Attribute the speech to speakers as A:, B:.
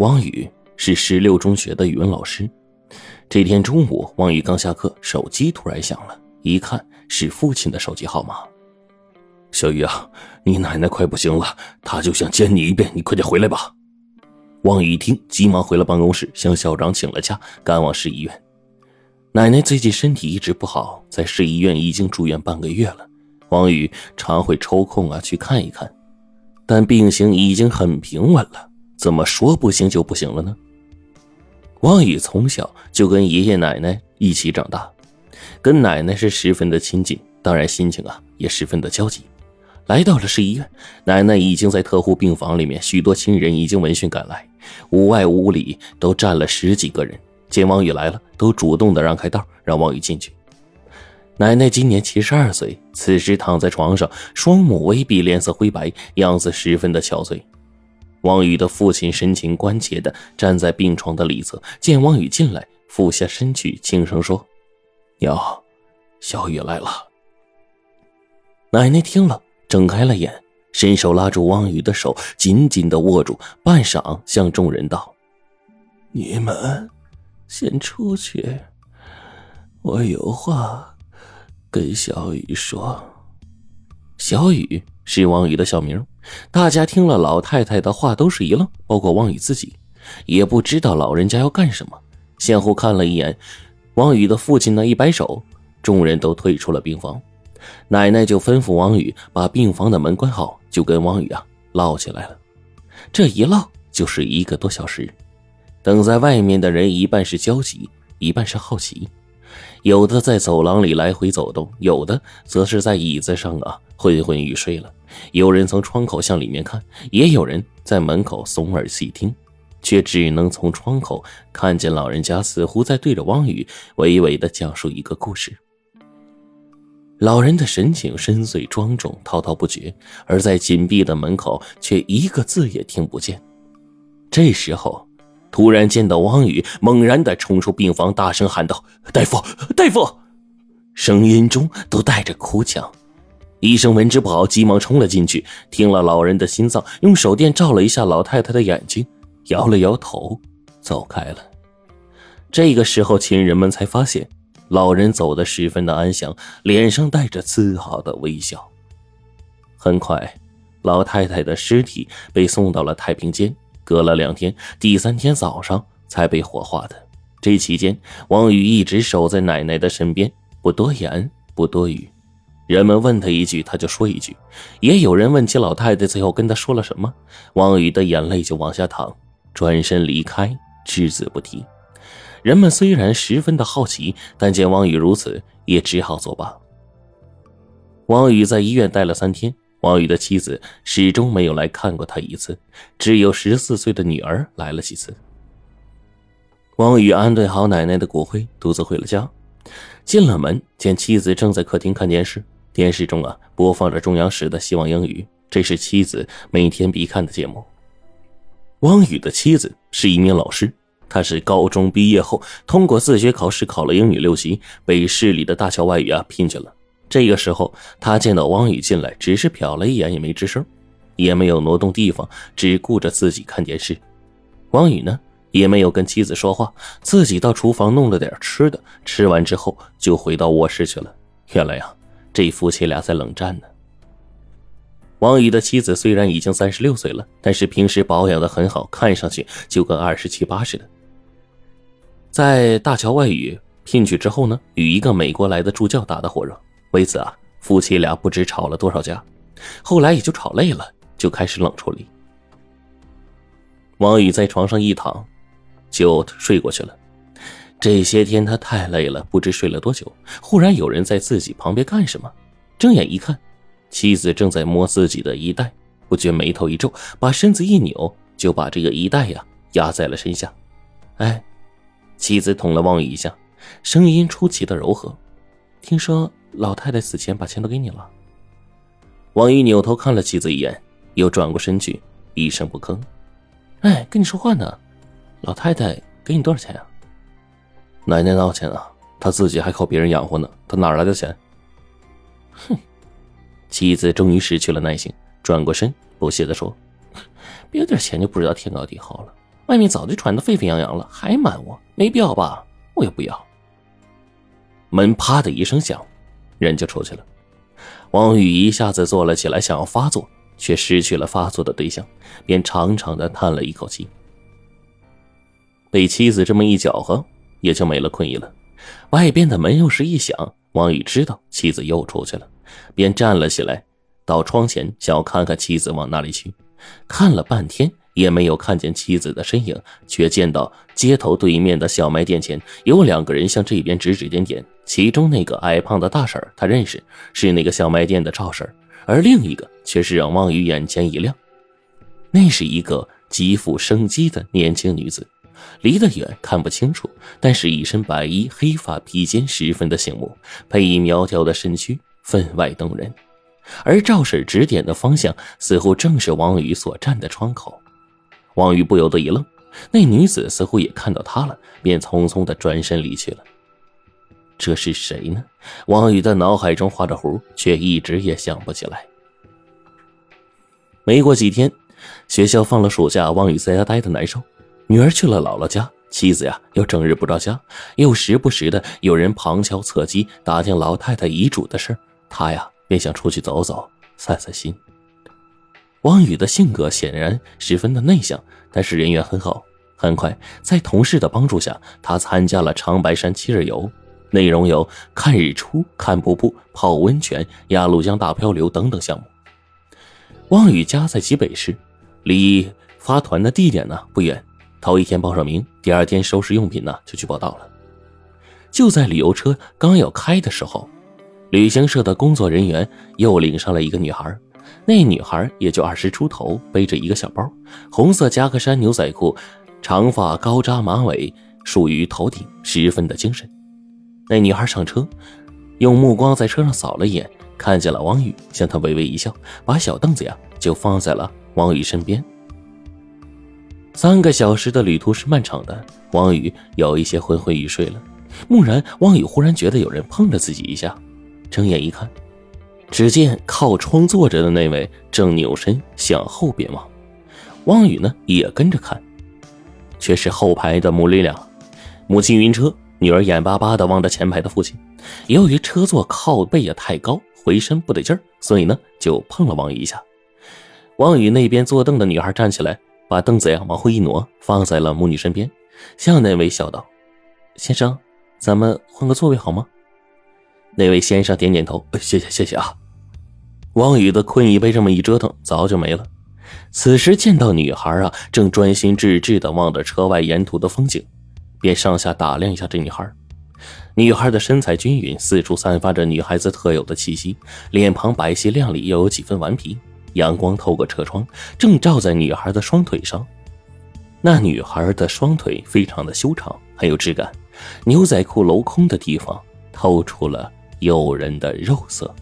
A: 王宇是十六中学的语文老师。这天中午，王宇刚下课，手机突然响了，一看是父亲的手机号码。
B: 小雨啊，你奶奶快不行了，她就想见你一遍，你快点回来吧。
A: 王宇一听，急忙回了办公室，向校长请了假，赶往市医院。奶奶最近身体一直不好，在市医院已经住院半个月了。王宇常会抽空啊去看一看，但病情已经很平稳了，怎么说不行就不行了呢？王宇从小就跟爷爷奶奶一起长大，跟奶奶是十分的亲近，当然心情啊也十分的焦急。来到了市医院，奶奶已经在特护病房里面，许多亲人已经闻讯赶来，屋外屋里都站了十几个人。见王宇来了，都主动的让开道，让王宇进去。奶奶今年七十二岁，此时躺在床上，双目微闭，脸色灰白，样子十分的憔悴。王宇的父亲神情关切的站在病床的里侧，见王宇进来，俯下身去，轻声说：“
B: 娘，小雨来了。”
A: 奶奶听了。睁开了眼，伸手拉住汪宇的手，紧紧的握住，半晌向众人道：“
C: 你们先出去，我有话跟小雨说。”
A: 小雨是王宇的小名。大家听了老太太的话，都是一愣，包括王宇自己，也不知道老人家要干什么，相互看了一眼。王宇的父亲呢，一摆手，众人都退出了病房。奶奶就吩咐王宇把病房的门关好，就跟王宇啊唠起来了。这一唠就是一个多小时。等在外面的人一半是焦急，一半是好奇，有的在走廊里来回走动，有的则是在椅子上啊昏昏欲睡了。有人从窗口向里面看，也有人在门口耸耳细听，却只能从窗口看见老人家似乎在对着汪宇娓娓的讲述一个故事。老人的神情深邃庄重，滔滔不绝，而在紧闭的门口却一个字也听不见。这时候，突然见到汪宇猛然的冲出病房，大声喊道：“大夫，大夫！”声音中都带着哭腔。医生闻之不好，急忙冲了进去，听了老人的心脏，用手电照了一下老太太的眼睛，摇了摇头，走开了。这个时候，亲人们才发现。老人走得十分的安详，脸上带着自豪的微笑。很快，老太太的尸体被送到了太平间，隔了两天，第三天早上才被火化的。这期间，王宇一直守在奶奶的身边，不多言，不多语。人们问他一句，他就说一句；也有人问起老太太最后跟他说了什么，王宇的眼泪就往下淌，转身离开，只字不提。人们虽然十分的好奇，但见王宇如此，也只好作罢。王宇在医院待了三天，王宇的妻子始终没有来看过他一次，只有十四岁的女儿来了几次。王宇安顿好奶奶的骨灰，独自回了家。进了门，见妻子正在客厅看电视，电视中啊播放着中央十的《希望英语》，这是妻子每天必看的节目。汪宇的妻子是一名老师。他是高中毕业后通过自学考试考了英语六级，被市里的大校外语啊聘去了。这个时候，他见到汪宇进来，只是瞟了一眼，也没吱声，也没有挪动地方，只顾着自己看电视。汪宇呢，也没有跟妻子说话，自己到厨房弄了点吃的，吃完之后就回到卧室去了。原来呀，这夫妻俩在冷战呢。王宇的妻子虽然已经三十六岁了，但是平时保养的很好，看上去就跟二十七八似的。在大桥外语聘去之后呢，与一个美国来的助教打得火热。为此啊，夫妻俩不知吵了多少架。后来也就吵累了，就开始冷处理。王宇在床上一躺，就睡过去了。这些天他太累了，不知睡了多久。忽然有人在自己旁边干什么？睁眼一看，妻子正在摸自己的衣带，不觉眉头一皱，把身子一扭，就把这个衣带呀压在了身下。哎。妻子捅了王宇一下，声音出奇的柔和。听说老太太死前把钱都给你了。王宇扭头看了妻子一眼，又转过身去，一声不吭。哎，跟你说话呢。老太太给你多少钱啊？
B: 奶奶哪有钱啊？她自己还靠别人养活呢，她哪来的钱？
A: 哼！妻子终于失去了耐心，转过身，不屑地说：“别有点钱就不知道天高地厚了。外面早就传得沸沸扬扬了，还瞒我？没必要吧？我也不要。门啪的一声响，人就出去了。王宇一下子坐了起来，想要发作，却失去了发作的对象，便长长的叹了一口气。被妻子这么一搅和，也就没了困意了。外边的门又是一响，王宇知道妻子又出去了，便站了起来，到窗前想要看看妻子往哪里去。看了半天也没有看见妻子的身影，却见到街头对面的小卖店前有两个人向这边指指点点。其中那个矮胖的大婶他认识，是那个小卖店的赵婶而另一个却是让王宇眼前一亮，那是一个极富生机的年轻女子，离得远看不清楚，但是一身白衣，黑发披肩，十分的醒目，配以苗条的身躯，分外动人。而赵婶指点的方向，似乎正是王宇所站的窗口。王宇不由得一愣，那女子似乎也看到他了，便匆匆的转身离去了。这是谁呢？王宇的脑海中画着弧，却一直也想不起来。没过几天，学校放了暑假，王宇在家待的难受。女儿去了姥姥家，妻子呀又整日不着家，又时不时的有人旁敲侧击打听老太太遗嘱的事他呀便想出去走走，散散心。王宇的性格显然十分的内向，但是人缘很好。很快，在同事的帮助下，他参加了长白山七日游。内容有看日出、看瀑布、泡温泉、鸭绿江大漂流等等项目。汪宇家在济北市，离发团的地点呢不远。头一天报上名，第二天收拾用品呢就去报道了。就在旅游车刚要开的时候，旅行社的工作人员又领上了一个女孩。那女孩也就二十出头，背着一个小包，红色夹克衫、牛仔裤，长发高扎马尾束于头顶，十分的精神。那女孩上车，用目光在车上扫了一眼，看见了王宇，向他微微一笑，把小凳子呀就放在了王宇身边。三个小时的旅途是漫长的，王宇有一些昏昏欲睡了。蓦然，王宇忽然觉得有人碰了自己一下，睁眼一看，只见靠窗坐着的那位正扭身向后边望。王宇呢也跟着看，却是后排的母女俩，母亲晕车。女儿眼巴巴的望着前排的父亲，由于车座靠背也太高，回身不得劲儿，所以呢就碰了王宇一下。王宇那边坐凳的女孩站起来，把凳子呀往后一挪，放在了母女身边，向那位笑道：“先生，咱们换个座位好吗？”那位先生点点头：“谢谢谢谢啊。”王宇的困意被这么一折腾，早就没了。此时见到女孩啊，正专心致志的望着车外沿途的风景。便上下打量一下这女孩，女孩的身材均匀，四处散发着女孩子特有的气息，脸庞白皙亮丽，又有几分顽皮。阳光透过车窗，正照在女孩的双腿上。那女孩的双腿非常的修长，很有质感，牛仔裤镂空的地方透出了诱人的肉色。